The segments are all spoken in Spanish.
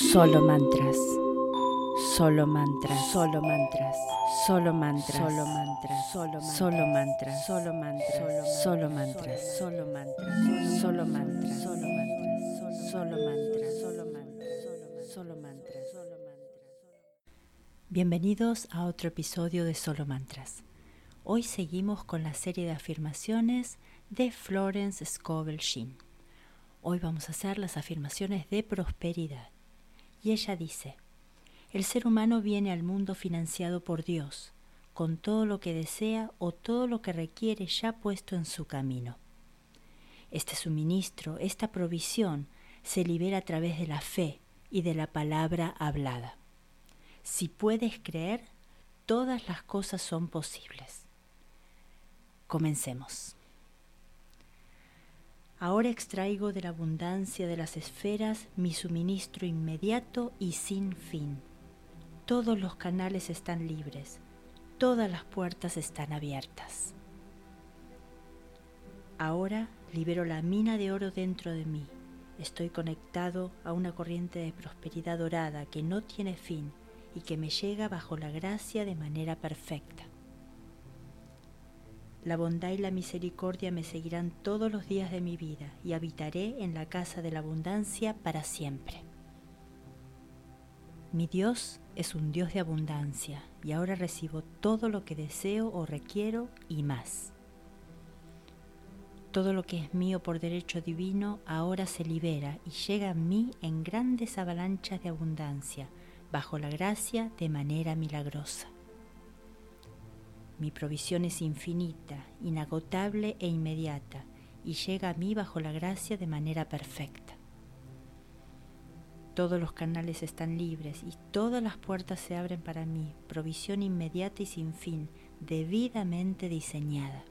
Solo mantras. Solo mantras. Solo mantras. Solo mantras. Solo mantras. Solo mantras. Solo mantras. Solo mantras. Solo mantras. Solo mantras. Solo mantras. Solo mantras. Solo mantras. Solo mantras. Solo mantras. Bienvenidos a otro episodio de Solo Mantras. Hoy seguimos con la serie de afirmaciones de Florence Scovel Sheen. Hoy vamos a hacer las afirmaciones de prosperidad. Y ella dice, el ser humano viene al mundo financiado por Dios, con todo lo que desea o todo lo que requiere ya puesto en su camino. Este suministro, esta provisión, se libera a través de la fe y de la palabra hablada. Si puedes creer, todas las cosas son posibles. Comencemos. Ahora extraigo de la abundancia de las esferas mi suministro inmediato y sin fin. Todos los canales están libres, todas las puertas están abiertas. Ahora libero la mina de oro dentro de mí. Estoy conectado a una corriente de prosperidad dorada que no tiene fin y que me llega bajo la gracia de manera perfecta. La bondad y la misericordia me seguirán todos los días de mi vida y habitaré en la casa de la abundancia para siempre. Mi Dios es un Dios de abundancia y ahora recibo todo lo que deseo o requiero y más. Todo lo que es mío por derecho divino ahora se libera y llega a mí en grandes avalanchas de abundancia, bajo la gracia de manera milagrosa. Mi provisión es infinita, inagotable e inmediata, y llega a mí bajo la gracia de manera perfecta. Todos los canales están libres y todas las puertas se abren para mí, provisión inmediata y sin fin, debidamente diseñada.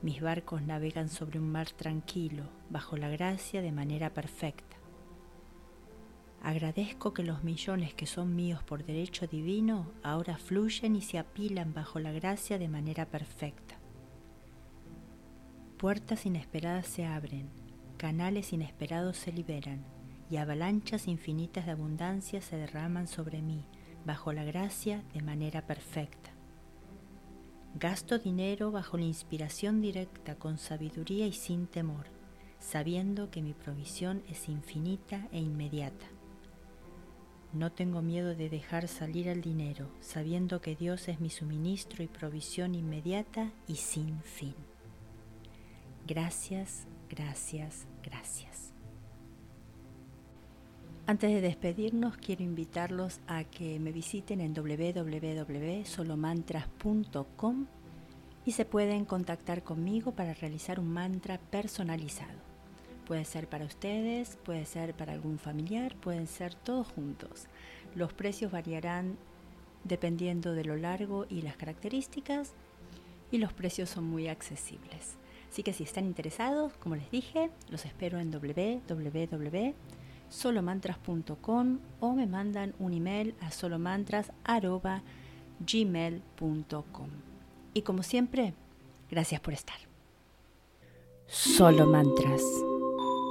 Mis barcos navegan sobre un mar tranquilo, bajo la gracia de manera perfecta. Agradezco que los millones que son míos por derecho divino ahora fluyen y se apilan bajo la gracia de manera perfecta. Puertas inesperadas se abren, canales inesperados se liberan y avalanchas infinitas de abundancia se derraman sobre mí bajo la gracia de manera perfecta. Gasto dinero bajo la inspiración directa con sabiduría y sin temor, sabiendo que mi provisión es infinita e inmediata. No tengo miedo de dejar salir el dinero, sabiendo que Dios es mi suministro y provisión inmediata y sin fin. Gracias, gracias, gracias. Antes de despedirnos, quiero invitarlos a que me visiten en www.solomantras.com y se pueden contactar conmigo para realizar un mantra personalizado. Puede ser para ustedes, puede ser para algún familiar, pueden ser todos juntos. Los precios variarán dependiendo de lo largo y las características y los precios son muy accesibles. Así que si están interesados, como les dije, los espero en www.solomantras.com o me mandan un email a solomantras.gmail.com. Y como siempre, gracias por estar. Solo Mantras.